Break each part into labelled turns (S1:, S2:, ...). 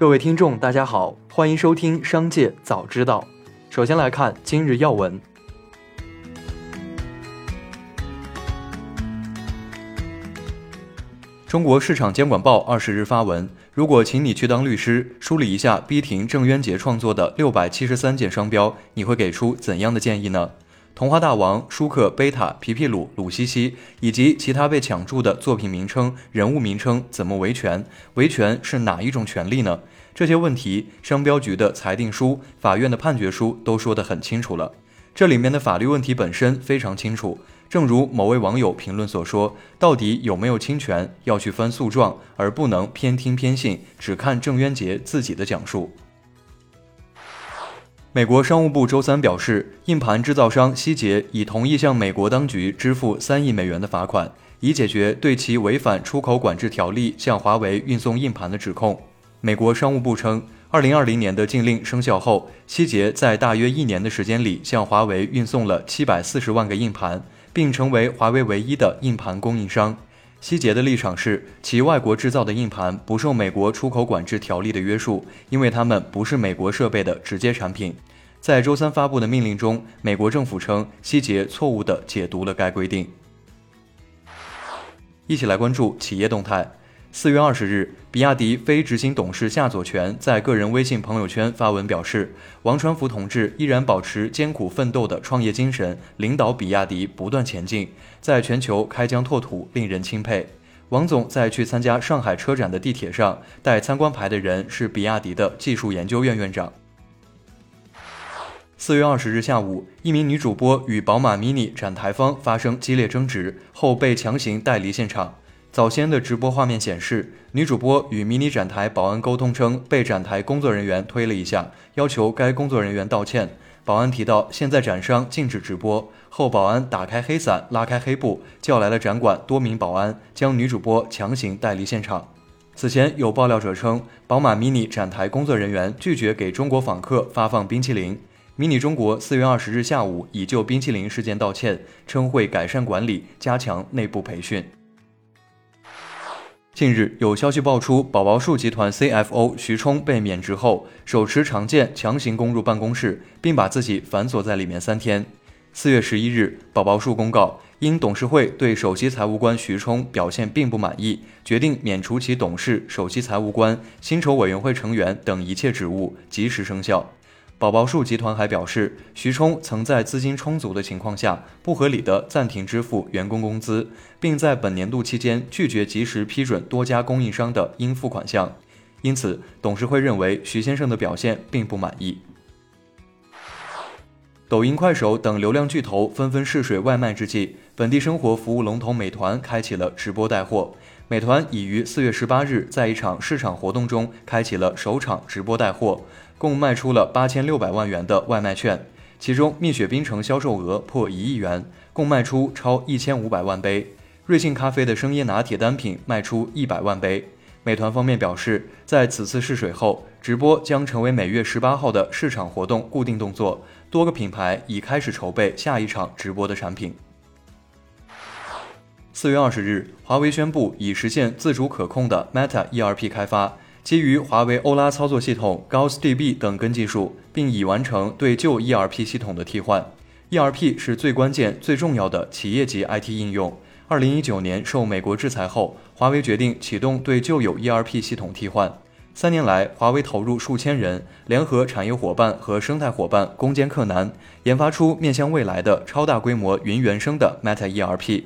S1: 各位听众，大家好，欢迎收听《商界早知道》。首先来看今日要闻。中国市场监管报二十日发文，如果请你去当律师，梳理一下逼停郑渊洁创作的六百七十三件商标，你会给出怎样的建议呢？童话大王、舒克、贝塔、皮皮鲁、鲁西西以及其他被抢注的作品名称、人物名称怎么维权？维权是哪一种权利呢？这些问题，商标局的裁定书、法院的判决书都说得很清楚了。这里面的法律问题本身非常清楚，正如某位网友评论所说：“到底有没有侵权，要去翻诉状，而不能偏听偏信，只看郑渊洁自己的讲述。”美国商务部周三表示，硬盘制造商希捷已同意向美国当局支付三亿美元的罚款，以解决对其违反出口管制条例向华为运送硬盘的指控。美国商务部称，二零二零年的禁令生效后，希捷在大约一年的时间里向华为运送了七百四十万个硬盘，并成为华为唯一的硬盘供应商。希捷的立场是，其外国制造的硬盘不受美国出口管制条例的约束，因为它们不是美国设备的直接产品。在周三发布的命令中，美国政府称希捷错误地解读了该规定。一起来关注企业动态。四月二十日，比亚迪非执行董事夏佐全在个人微信朋友圈发文表示，王传福同志依然保持艰苦奋斗的创业精神，领导比亚迪不断前进，在全球开疆拓土，令人钦佩。王总在去参加上海车展的地铁上，带参观牌的人是比亚迪的技术研究院院长。四月二十日下午，一名女主播与宝马 Mini 展台方发生激烈争执后，被强行带离现场。早先的直播画面显示，女主播与迷你展台保安沟通称被展台工作人员推了一下，要求该工作人员道歉。保安提到现在展商禁止直播后，保安打开黑伞，拉开黑布，叫来了展馆多名保安，将女主播强行带离现场。此前有爆料者称，宝马 Mini 展台工作人员拒绝给中国访客发放冰淇淋。Mini 中国四月二十日下午已就冰淇淋事件道歉，称会改善管理，加强内部培训。近日有消息爆出，宝宝树集团 CFO 徐冲被免职后，手持长剑强行攻入办公室，并把自己反锁在里面三天。四月十一日，宝宝树公告，因董事会对首席财务官徐冲表现并不满意，决定免除其董事、首席财务官、薪酬委员会成员等一切职务，及时生效。宝宝树集团还表示，徐冲曾在资金充足的情况下，不合理的暂停支付员工工资，并在本年度期间拒绝及时批准多家供应商的应付款项。因此，董事会认为徐先生的表现并不满意。抖音、快手等流量巨头纷纷试水外卖之际，本地生活服务龙头美团开启了直播带货。美团已于四月十八日在一场市场活动中开启了首场直播带货。共卖出了八千六百万元的外卖券，其中蜜雪冰城销售额破一亿元，共卖出超一千五百万杯；瑞幸咖啡的生椰拿铁单品卖出一百万杯。美团方面表示，在此次试水后，直播将成为每月十八号的市场活动固定动作，多个品牌已开始筹备下一场直播的产品。四月二十日，华为宣布已实现自主可控的 Meta ERP 开发。基于华为欧拉操作系统、GaussDB 等根技术，并已完成对旧 ERP 系统的替换。ERP 是最关键、最重要的企业级 IT 应用。二零一九年受美国制裁后，华为决定启动对旧有 ERP 系统替换。三年来，华为投入数千人，联合产业伙伴和生态伙伴，攻坚克难，研发出面向未来的超大规模云原生的 Meta ERP。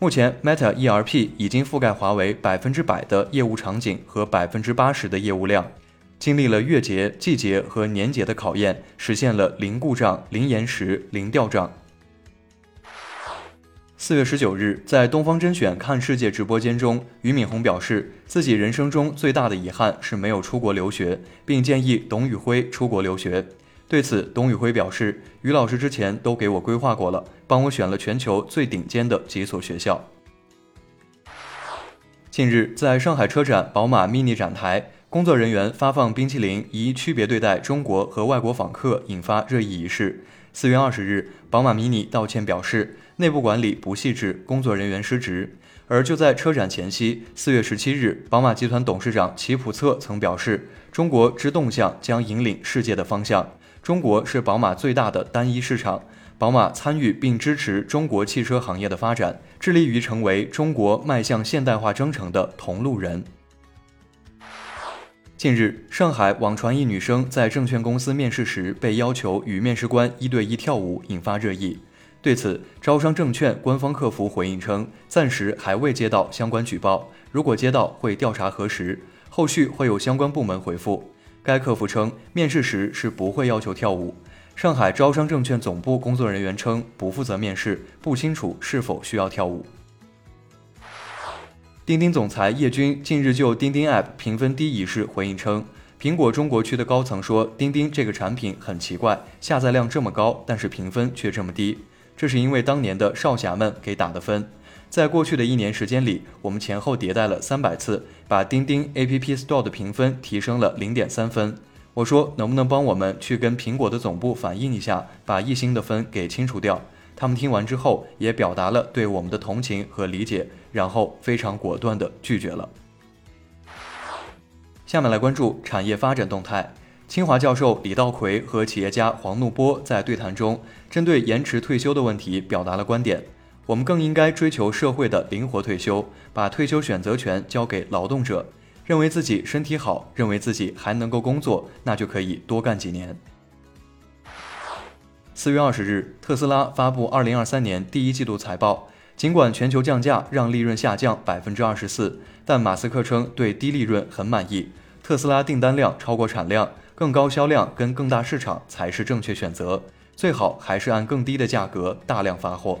S1: 目前，Meta ERP 已经覆盖华为百分之百的业务场景和百分之八十的业务量，经历了月结、季节和年节的考验，实现了零故障、零延时、零掉账。四月十九日，在东方甄选看世界直播间中，俞敏洪表示，自己人生中最大的遗憾是没有出国留学，并建议董宇辉出国留学。对此，董宇辉表示，于老师之前都给我规划过了，帮我选了全球最顶尖的几所学校。近日，在上海车展宝马 Mini 展台，工作人员发放冰淇淋，以区别对待中国和外国访客，引发热议一事。四月二十日，宝马 Mini 道歉表示，内部管理不细致，工作人员失职。而就在车展前夕，四月十七日，宝马集团董事长齐普策曾表示，中国之动向将引领世界的方向。中国是宝马最大的单一市场，宝马参与并支持中国汽车行业的发展，致力于成为中国迈向现代化征程的同路人。近日，上海网传一女生在证券公司面试时被要求与面试官一对一跳舞，引发热议。对此，招商证券官方客服回应称，暂时还未接到相关举报，如果接到会调查核实，后续会有相关部门回复。该客服称，面试时是不会要求跳舞。上海招商证券总部工作人员称，不负责面试，不清楚是否需要跳舞。钉钉总裁叶军近日就钉钉 App 评分低一事回应称，苹果中国区的高层说，钉钉这个产品很奇怪，下载量这么高，但是评分却这么低。这是因为当年的少侠们给打的分，在过去的一年时间里，我们前后迭代了三百次，把钉钉 App Store 的评分提升了零点三分。我说能不能帮我们去跟苹果的总部反映一下，把一星的分给清除掉？他们听完之后也表达了对我们的同情和理解，然后非常果断地拒绝了。下面来关注产业发展动态。清华教授李道葵和企业家黄怒波在对谈中，针对延迟退休的问题表达了观点：我们更应该追求社会的灵活退休，把退休选择权交给劳动者。认为自己身体好，认为自己还能够工作，那就可以多干几年。四月二十日，特斯拉发布二零二三年第一季度财报，尽管全球降价让利润下降百分之二十四，但马斯克称对低利润很满意。特斯拉订单量超过产量。更高销量跟更大市场才是正确选择，最好还是按更低的价格大量发货。